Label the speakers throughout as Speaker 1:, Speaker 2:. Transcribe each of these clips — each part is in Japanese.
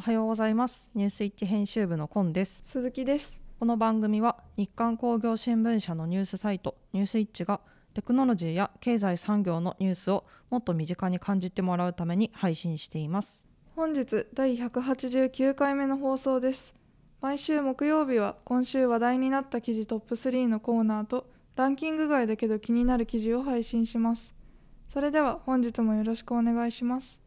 Speaker 1: おはようございます。ニュースイッチ編集部のコンです。
Speaker 2: 鈴木です。
Speaker 1: この番組は日刊工業新聞社のニュースサイトニュースイッチがテクノロジーや経済産業のニュースをもっと身近に感じてもらうために配信しています。
Speaker 2: 本日第189回目の放送です。毎週木曜日は今週話題になった記事トップ3のコーナーとランキング外だけど気になる記事を配信します。それでは本日もよろしくお願いします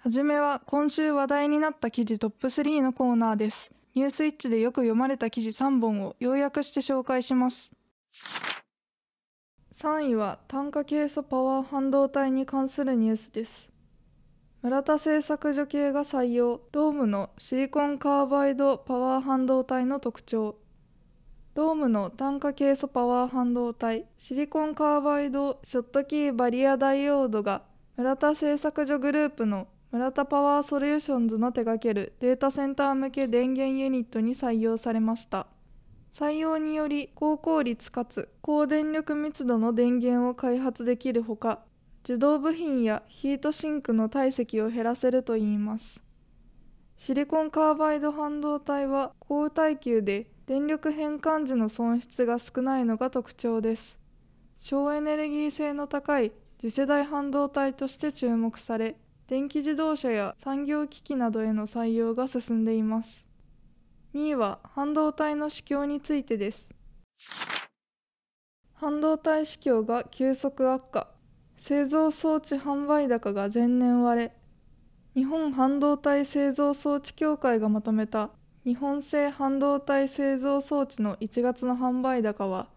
Speaker 2: はじめは今週話題になった記事トップ3のコーナーです。ニュースイッチでよく読まれた記事3本を要約して紹介します。3位は単価ケイ素パワー半導体に関するニュースです。村田製作所系が採用ロームのシリコンカーバイドパワー半導体の特徴。ロームの単価ケイ素パワー半導体シリコンカーバイドショットキーバリアダイオードが村田製作所グループの村田パワーソリューションズの手掛けるデータセンター向け電源ユニットに採用されました。採用により高効率かつ高電力密度の電源を開発できるほか受動部品やヒートシンクの体積を減らせるといいます。シリコンカーバイド半導体は高耐久で電力変換時の損失が少ないのが特徴です。省エネルギー性の高い次世代半導体として注目され電気自動車や産業機器などへの採用が進んでいます。2位は半導体の市況についてです。半導体市況が急速悪化。製造装置販売高が前年割れ。日本半導体製造装置協会がまとめた日本製半導体製造装置の1月の販売高は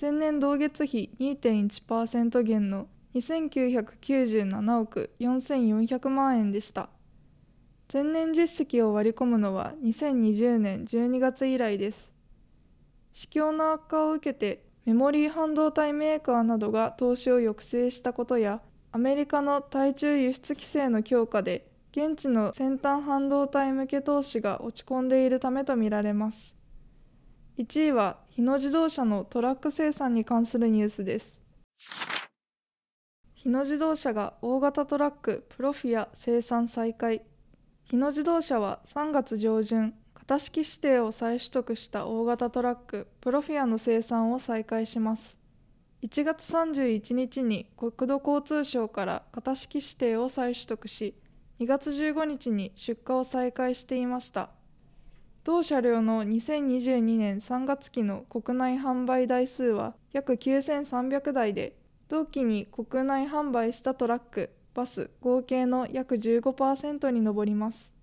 Speaker 2: 前年同月比2.1%減の2997億4400万円でした。前年実績を割り込むのは2020年12月以来です。市況の悪化を受けてメモリー半導体メーカーなどが投資を抑制したことやアメリカの対中輸出規制の強化で現地の先端半導体向け投資が落ち込んでいるためとみられます。1位は日野自動車のトラック生産に関するニュースです。日野自動車が大型トラックプロフィア生産再開。日野自動車は3月上旬型式指定を再取得した大型トラックプロフィアの生産を再開します。1月31日に国土交通省から型式指定を再取得し2月15日に出荷を再開していました。同車両の2022年3月期の国内販売台数は約9300台で同期に国内販売したトラックバス合計の約15%に上ります。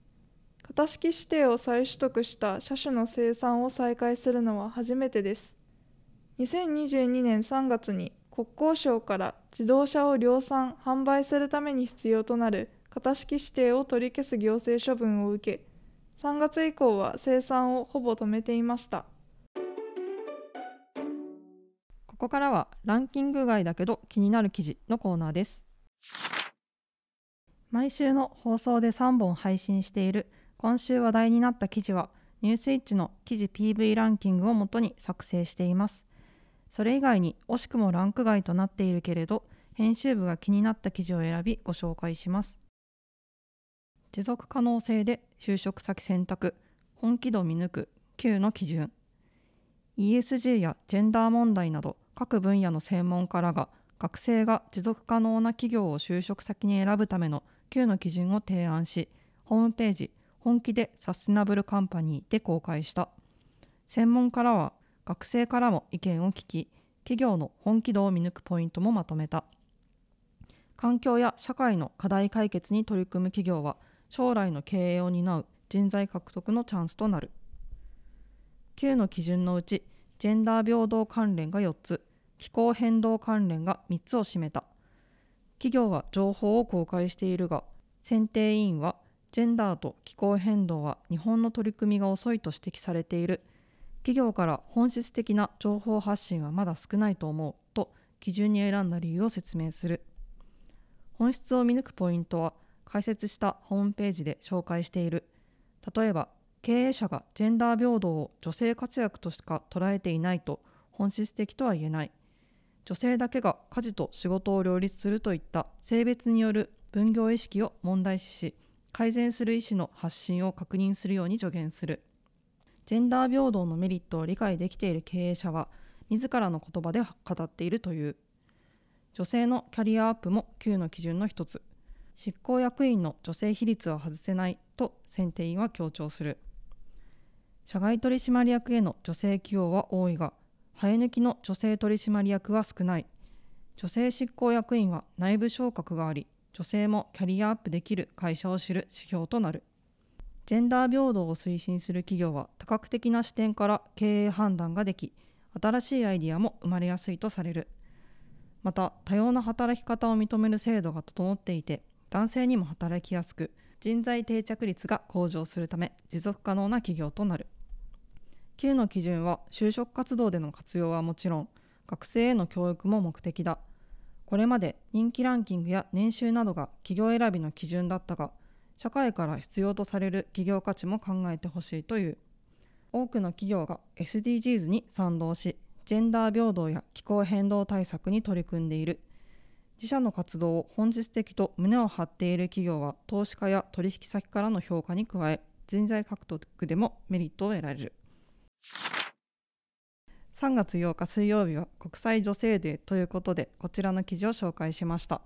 Speaker 2: 型式指定を再取得した車種の生産を再開するのは初めてです。2022年3月に国交省から自動車を量産販売するために必要となる型式指定を取り消す行政処分を受け3月以降は生産をほぼ止めていました。
Speaker 1: ここからはランキング外だけど気になる記事のコーナーです。毎週の放送で3本配信している今週話題になった記事はニュースイッチの記事 PV ランキングをもとに作成しています。それ以外に惜しくもランク外となっているけれど編集部が気になった記事を選びご紹介します。持続可能性で就職先選択本気度見抜く9の基準 ESG やジェンダー問題など各分野の専門家らが学生が持続可能な企業を就職先に選ぶための9の基準を提案しホームページ本気でサステナブルカンパニーで公開した。専門家らは学生からも意見を聞き企業の本気度を見抜くポイントもまとめた。環境や社会の課題解決に取り組む企業は将来の経営を担う人材獲得のチャンスとなる。9の基準のうちジェンダー平等関連が4つ。気候変動関連が3つを占めた。企業は情報を公開しているが選定委員はジェンダーと気候変動は日本の取り組みが遅いと指摘されている。企業から本質的な情報発信はまだ少ないと思うと基準に選んだ理由を説明する。本質を見抜くポイントは解説したホームページで紹介している。例えば経営者がジェンダー平等を女性活躍としか捉えていないと本質的とは言えない。女性だけが家事と仕事を両立するといった性別による分業意識を問題視し改善する意思の発信を確認するように助言する。ジェンダー平等のメリットを理解できている経営者は自らの言葉で語っているという。女性のキャリアアップも Q の基準の一つ。執行役員の女性比率は外せないと選定員は強調する。社外取締役への女性起用は多いが生え抜きの女性取締役は少ない。女性執行役員は内部昇格があり女性もキャリアアップできる会社を知る指標となる。ジェンダー平等を推進する企業は多角的な視点から経営判断ができ新しいアイディアも生まれやすいとされる。また多様な働き方を認める制度が整っていて男性にも働きやすく人材定着率が向上するため持続可能な企業となる。9の基準は就職活動での活用はもちろん学生への教育も目的だ。これまで人気ランキングや年収などが企業選びの基準だったが社会から必要とされる企業価値も考えてほしいという多くの企業が SDGs に賛同しジェンダー平等や気候変動対策に取り組んでいる。自社の活動を本質的と胸を張っている企業は投資家や取引先からの評価に加え人材獲得でもメリットを得られる。3月8日水曜日は国際女性デーということでこちらの記事を紹介しました。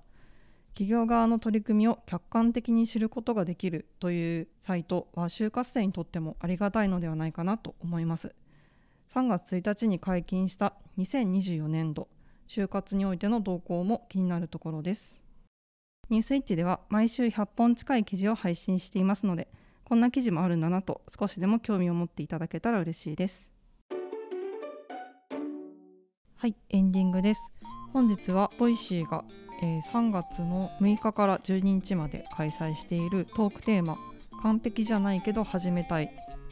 Speaker 1: 企業側の取り組みを客観的に知ることができるというサイトは就活生にとってもありがたいのではないかなと思います。3月1日に解禁した2024年度就活においての動向も気になるところです。ニュースイッチでは毎週100本近い記事を配信していますのでこんな記事もあるんだなと少しでも興味を持っていただけたら嬉しいです。はいエンディングです。本日は Voicy が、えー、3月の6日から12日まで開催しているトークテーマ完璧じゃないけど始めたい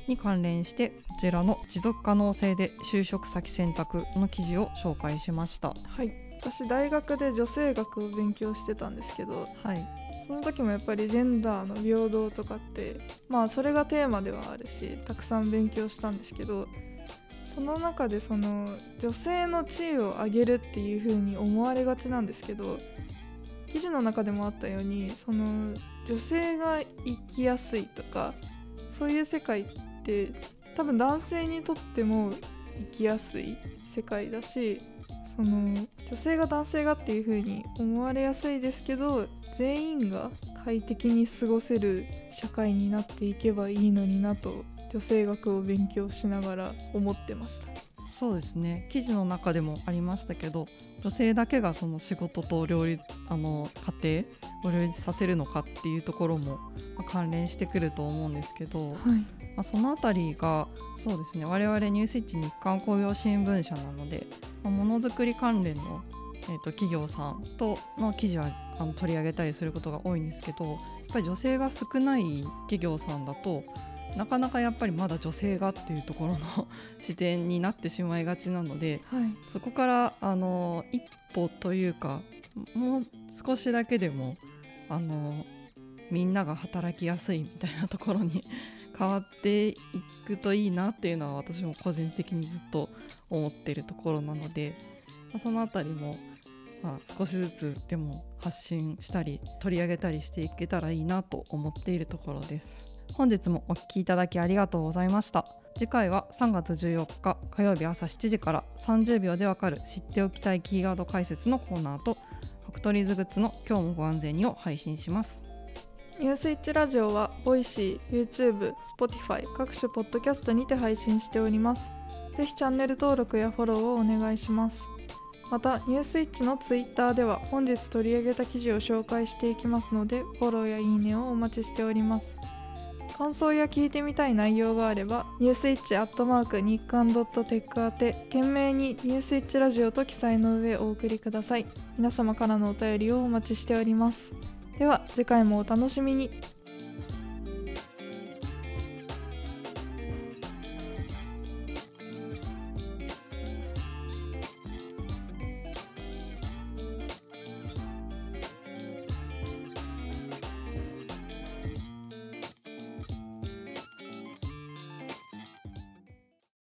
Speaker 1: に関連してこちらの持続可能性で就職先選択の記事を紹介しました。
Speaker 2: はい私大学で女性学を勉強してたんですけど、
Speaker 1: はい、
Speaker 2: その時もやっぱりジェンダーの平等とかってまあそれがテーマではあるしたくさん勉強したんですけどその中でその女性の地位を上げるっていう風に思われがちなんですけど記事の中でもあったようにその女性が生きやすいとかそういう世界って多分男性にとっても生きやすい世界だしその女性が男性がっていう風に思われやすいですけど全員が快適に過ごせる社会になっていけばいいのになと女性学を勉強しながら思ってました。
Speaker 1: そうですね。記事の中でもありましたけど女性だけがその仕事と両立あの家庭を両立させるのかっていうところも関連してくると思うんですけど、
Speaker 2: はい、
Speaker 1: まあ、その辺りがそうですね我々ニュースイッチ日刊工業新聞社なので、まあ、ものづくり関連の、えーと、企業さんとの記事はあの取り上げたりすることが多いんですけどやっぱり女性が少ない企業さんだとなかなかやっぱりまだ女性がっていうところの 視点になってしまいがちなので、
Speaker 2: はい、
Speaker 1: そこからあの一歩というかもう少しだけでもあのみんなが働きやすいみたいなところに変わっていくといいなっていうのは私も個人的にずっと思ってるところなので、まあ、その辺りも、まあ、少しずつでも発信したり取り上げたりしていけたらいいなと思っているところです。本日もお聴きいただきありがとうございました次回は3月14日火曜日朝7時から30秒でわかる知っておきたいキーワード解説のコーナーとファクトリーズグッズの今日もご安全にを配信します
Speaker 2: ニュースイッチラジオは Voicy、YouTube、Spotify 各種ポッドキャストにて配信しております。ぜひチャンネル登録やフォローをお願いします。またニュースイッチの Twitter では本日取り上げた記事を紹介していきますのでフォローやいいねをお待ちしております。感想や聞いてみたい内容があればニュースイッチアットマーク日刊ドットテック宛て懸命にニュースイッチラジオと記載の上お送りください。皆様からのお便りをお待ちしております。では次回もお楽しみに。